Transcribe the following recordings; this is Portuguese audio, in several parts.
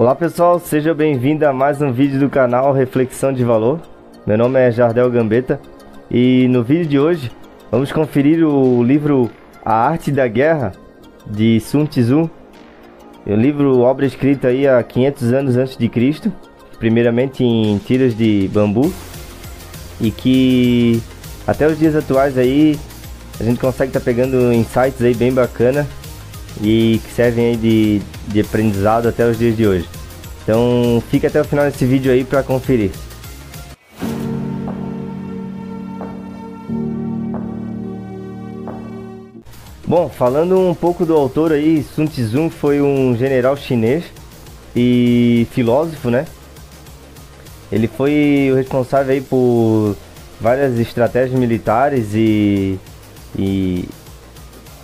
Olá pessoal, seja bem-vindo a mais um vídeo do canal Reflexão de Valor. Meu nome é Jardel Gambetta e no vídeo de hoje vamos conferir o livro A Arte da Guerra de Sun Tzu. É um livro, obra escrita aí há 500 anos antes de Cristo, primeiramente em tiras de bambu e que até os dias atuais aí a gente consegue estar tá pegando insights aí bem bacana e que servem aí de, de aprendizado até os dias de hoje. Então fica até o final desse vídeo aí para conferir. Bom, falando um pouco do autor aí, Sun Tzu foi um general chinês e filósofo, né? Ele foi o responsável aí por várias estratégias militares e, e,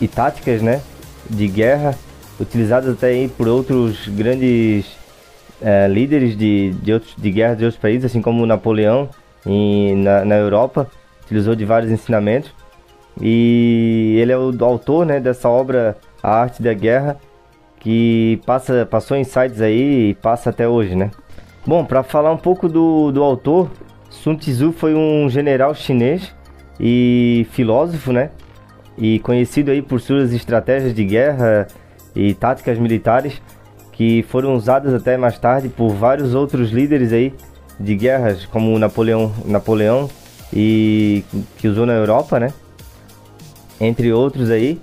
e táticas, né? De guerra utilizadas até aí por outros grandes é, líderes de, de, outros, de guerra de outros países, assim como Napoleão em, na, na Europa, utilizou de vários ensinamentos. E ele é o autor né, dessa obra A Arte da Guerra, que passa, passou insights aí e passa até hoje, né? Bom, para falar um pouco do, do autor, Sun Tzu foi um general chinês e filósofo, né? E conhecido aí por suas estratégias de guerra e táticas militares que foram usadas até mais tarde por vários outros líderes aí de guerras como Napoleão, Napoleão e que usou na Europa, né? Entre outros aí.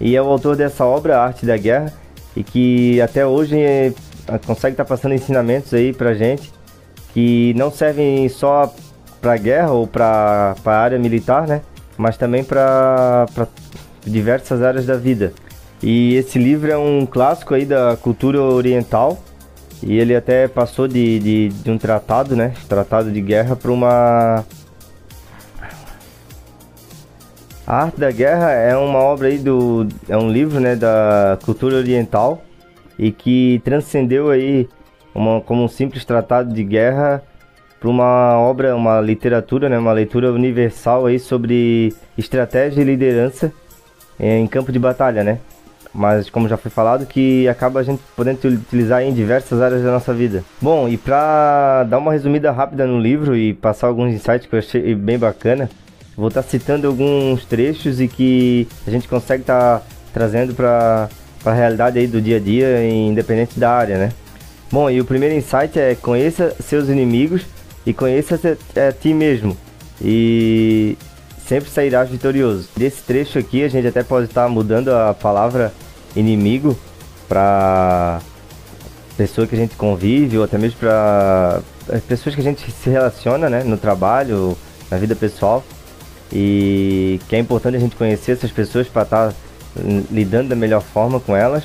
E é o autor dessa obra, Arte da Guerra, e que até hoje é, consegue estar tá passando ensinamentos aí pra gente que não servem só para guerra ou para a área militar, né? Mas também para diversas áreas da vida. E esse livro é um clássico aí da cultura oriental e ele até passou de, de, de um tratado, né, tratado de guerra, para uma a Arte da Guerra é uma obra aí do é um livro, né, da cultura oriental e que transcendeu aí uma, como um simples tratado de guerra para uma obra, uma literatura, né, uma leitura universal aí sobre estratégia e liderança em campo de batalha, né? Mas como já foi falado, que acaba a gente podendo utilizar em diversas áreas da nossa vida. Bom, e para dar uma resumida rápida no livro e passar alguns insights que eu achei bem bacana, vou estar tá citando alguns trechos e que a gente consegue estar tá trazendo para a realidade aí do dia a dia, independente da área, né? Bom, e o primeiro insight é conheça seus inimigos e conheça a ti mesmo e sempre sairás vitorioso. Desse trecho aqui a gente até pode estar mudando a palavra inimigo para pessoa que a gente convive ou até mesmo para pessoas que a gente se relaciona, né, no trabalho, na vida pessoal. E que é importante a gente conhecer essas pessoas para estar lidando da melhor forma com elas.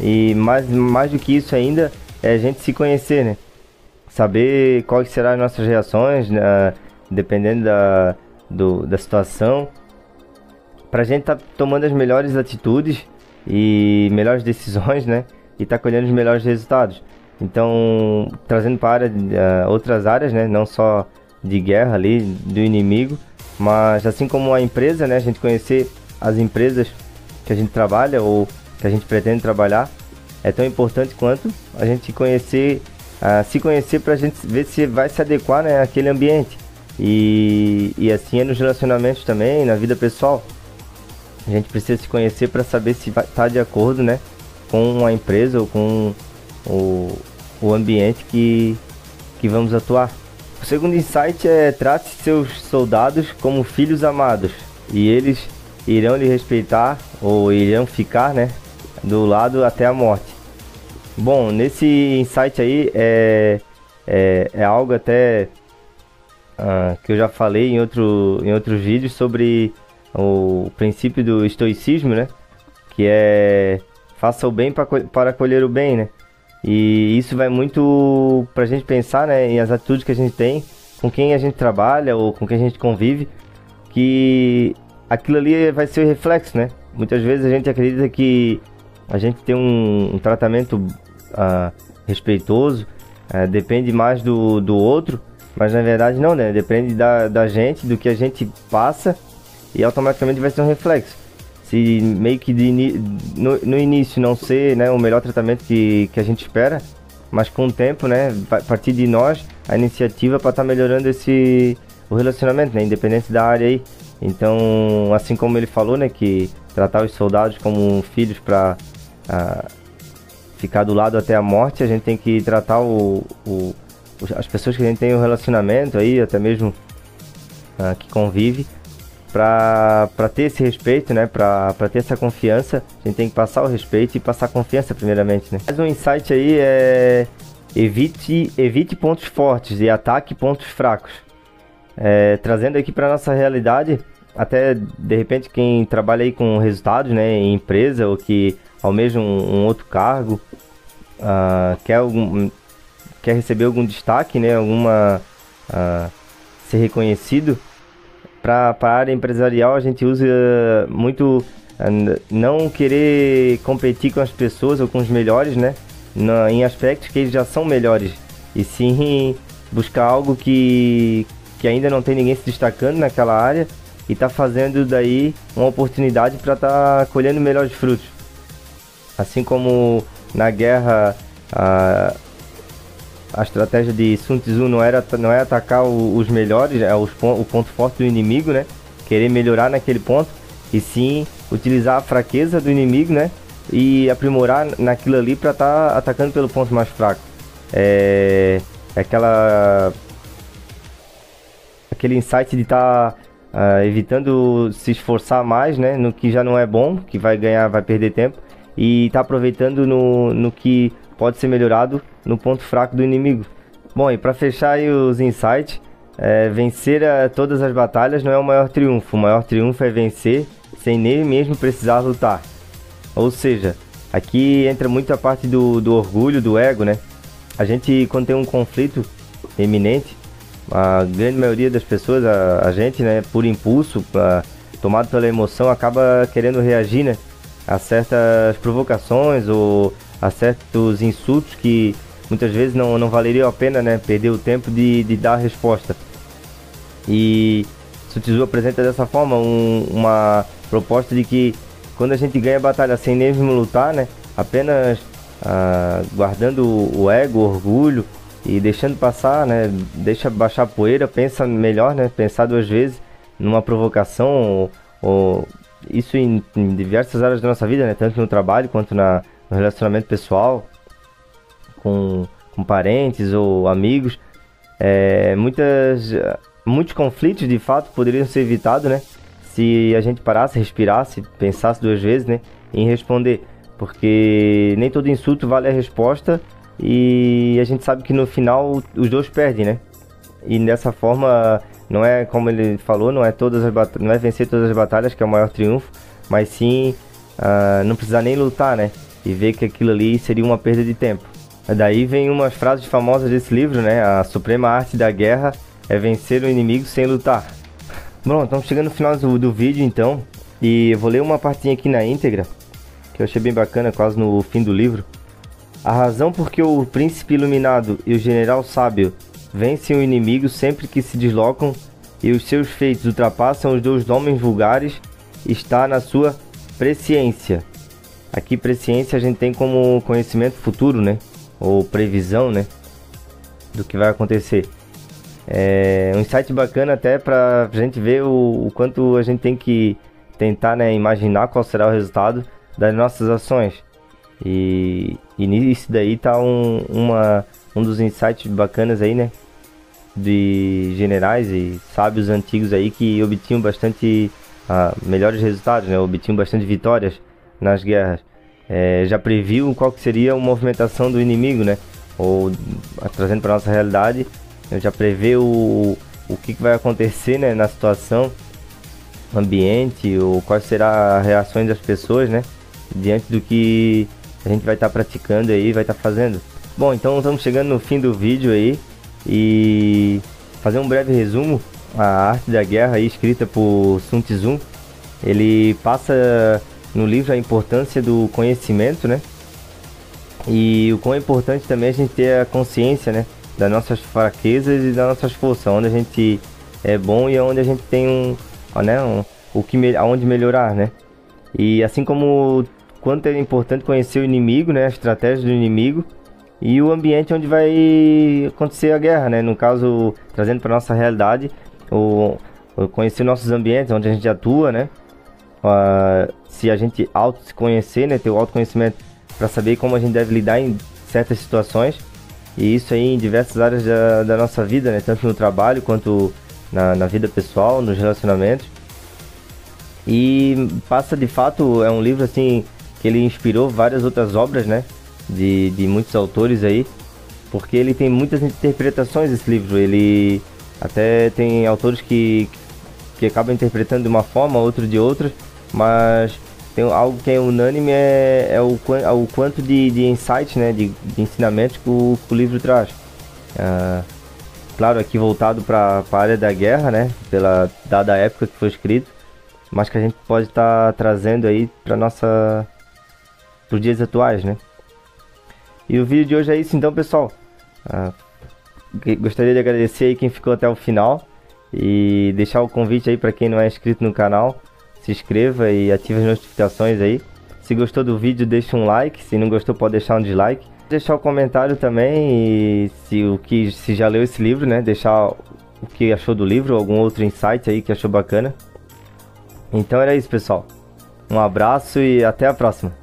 E mais, mais do que isso ainda é a gente se conhecer, né? Saber quais serão as nossas reações, né, dependendo da, do, da situação, para a gente estar tá tomando as melhores atitudes e melhores decisões, né? E estar tá colhendo os melhores resultados. Então, trazendo para uh, outras áreas, né? Não só de guerra ali, do inimigo, mas assim como a empresa, né? A gente conhecer as empresas que a gente trabalha ou que a gente pretende trabalhar é tão importante quanto a gente conhecer a se conhecer para a gente ver se vai se adequar né, àquele ambiente. E, e assim é nos relacionamentos também, na vida pessoal. A gente precisa se conhecer para saber se vai estar tá de acordo né, com a empresa ou com o, o ambiente que, que vamos atuar. O segundo insight é trate seus soldados como filhos amados e eles irão lhe respeitar ou irão ficar né, do lado até a morte. Bom, nesse insight aí é, é, é algo até uh, que eu já falei em, outro, em outros vídeos sobre o princípio do estoicismo, né? Que é faça o bem pra, para colher o bem, né? E isso vai muito pra gente pensar, né, em as atitudes que a gente tem, com quem a gente trabalha ou com quem a gente convive, que aquilo ali vai ser o reflexo, né? Muitas vezes a gente acredita que a gente tem um, um tratamento uh, respeitoso, uh, depende mais do, do outro, mas na verdade não, né? Depende da, da gente, do que a gente passa e automaticamente vai ser um reflexo. Se meio que de, no, no início não ser né, o melhor tratamento que, que a gente espera, mas com o tempo, né, a partir de nós, a iniciativa para estar tá melhorando esse o relacionamento, né, independente da área aí. Então, assim como ele falou, né, que tratar os soldados como filhos para uh, ficar do lado até a morte, a gente tem que tratar o, o, as pessoas que a gente tem um relacionamento aí, até mesmo uh, que convive, para ter esse respeito, né, para ter essa confiança, a gente tem que passar o respeito e passar confiança primeiramente, né. Mais um insight aí é evite, evite pontos fortes e ataque pontos fracos. É, trazendo aqui para nossa realidade, até de repente quem trabalha aí com resultados, né, em empresa ou que almeja um, um outro cargo, uh, quer algum, quer receber algum destaque, né, alguma uh, ser reconhecido, para a área empresarial a gente usa muito uh, não querer competir com as pessoas ou com os melhores, né, na, em aspectos que eles já são melhores, e sim buscar algo que, que ainda não tem ninguém se destacando naquela área e está fazendo daí uma oportunidade para tá colhendo melhores frutos. Assim como na guerra a, a estratégia de Sun Tzu não era não é atacar o, os melhores, é os, o ponto forte do inimigo, né? Querer melhorar naquele ponto e sim utilizar a fraqueza do inimigo, né? E aprimorar naquilo ali para estar tá atacando pelo ponto mais fraco. É, é aquela aquele insight de estar tá, uh, evitando se esforçar mais, né? No que já não é bom, que vai ganhar, vai perder tempo e tá aproveitando no, no que pode ser melhorado no ponto fraco do inimigo. Bom, e para fechar os insights, é, vencer a, todas as batalhas não é o maior triunfo. O maior triunfo é vencer sem nem mesmo precisar lutar. Ou seja, aqui entra muito a parte do, do orgulho, do ego, né? A gente, quando tem um conflito eminente, a grande maioria das pessoas, a, a gente, né, por impulso, a, tomado pela emoção, acaba querendo reagir, né? a certas provocações ou a certos insultos que muitas vezes não, não valeria a pena né, perder o tempo de, de dar a resposta. E Sutizu apresenta dessa forma um, uma proposta de que quando a gente ganha a batalha sem mesmo lutar, né, apenas ah, guardando o ego, o orgulho e deixando passar, né, deixa baixar a poeira, pensa melhor, né, pensar duas vezes numa provocação ou, ou isso em, em, diversas áreas da nossa vida, né? Tanto no trabalho quanto na, no relacionamento pessoal, com, com parentes ou amigos. É, muitas, muitos conflitos, de fato, poderiam ser evitados, né? Se a gente parasse, respirasse, pensasse duas vezes, né? Em responder. Porque nem todo insulto vale a resposta e a gente sabe que no final os dois perdem, né? E dessa forma não é como ele falou, não é todas as não é vencer todas as batalhas que é o maior triunfo, mas sim uh, não precisar nem lutar, né? E ver que aquilo ali seria uma perda de tempo. Daí vem umas frases famosas desse livro, né? A suprema arte da guerra é vencer o inimigo sem lutar. Bom, estamos chegando no final do, do vídeo então, e eu vou ler uma partinha aqui na íntegra, que eu achei bem bacana, quase no fim do livro. A razão por que o príncipe iluminado e o general sábio vencem o inimigo sempre que se deslocam e os seus feitos ultrapassam os dos homens vulgares, está na sua presciência. Aqui presciência a gente tem como conhecimento futuro, né? Ou previsão, né? Do que vai acontecer. É um insight bacana até para a gente ver o, o, quanto a gente tem que tentar né, imaginar qual será o resultado das nossas ações. E, e nisso daí tá um, uma, um dos insights bacanas aí, né? de generais e sábios antigos aí que obtinham bastante uh, melhores resultados, né? obtinham bastante vitórias nas guerras. É, já previu qual que seria a movimentação do inimigo, né? Ou trazendo para nossa realidade, já prevê o, o que, que vai acontecer né, na situação ambiente ou quais serão as reações das pessoas, né? Diante do que a gente vai estar tá praticando aí, vai estar tá fazendo. Bom, então estamos chegando no fim do vídeo aí. E fazer um breve resumo, a arte da guerra aí, escrita por Sun Tzu, ele passa no livro a importância do conhecimento, né? E o quão é importante também a gente ter a consciência, né? Das nossas fraquezas e das nossas forças, onde a gente é bom e onde a gente tem um, né? Um, o que aonde melhorar, né? E assim como quanto é importante conhecer o inimigo, né? A estratégia do inimigo, e o ambiente onde vai acontecer a guerra, né? No caso, trazendo para nossa realidade, o, o, conhecer nossos ambientes, onde a gente atua, né? Uh, se a gente auto se conhecer, né? Ter o autoconhecimento para saber como a gente deve lidar em certas situações. E isso aí em diversas áreas da, da nossa vida, né? Tanto no trabalho quanto na, na vida pessoal, nos relacionamentos. E passa de fato, é um livro assim que ele inspirou várias outras obras, né? de, de muitos autores aí, porque ele tem muitas interpretações esse livro. Ele até tem autores que, que acabam interpretando de uma forma, outro de outra, mas tem algo que é unânime é, é o, é o quanto de, de insight, né, de, de que o, que o livro traz. Uh, claro, aqui voltado para a área da guerra, né, pela dada época que foi escrito, mas que a gente pode estar tá trazendo aí para nossa para os dias atuais, né? E o vídeo de hoje é isso então, pessoal. Ah, gostaria de agradecer aí quem ficou até o final e deixar o convite aí para quem não é inscrito no canal, se inscreva e ative as notificações aí. Se gostou do vídeo, deixa um like, se não gostou pode deixar um dislike. Deixar o um comentário também e se o que se já leu esse livro, né, deixar o que achou do livro, algum outro insight aí que achou bacana. Então era isso, pessoal. Um abraço e até a próxima.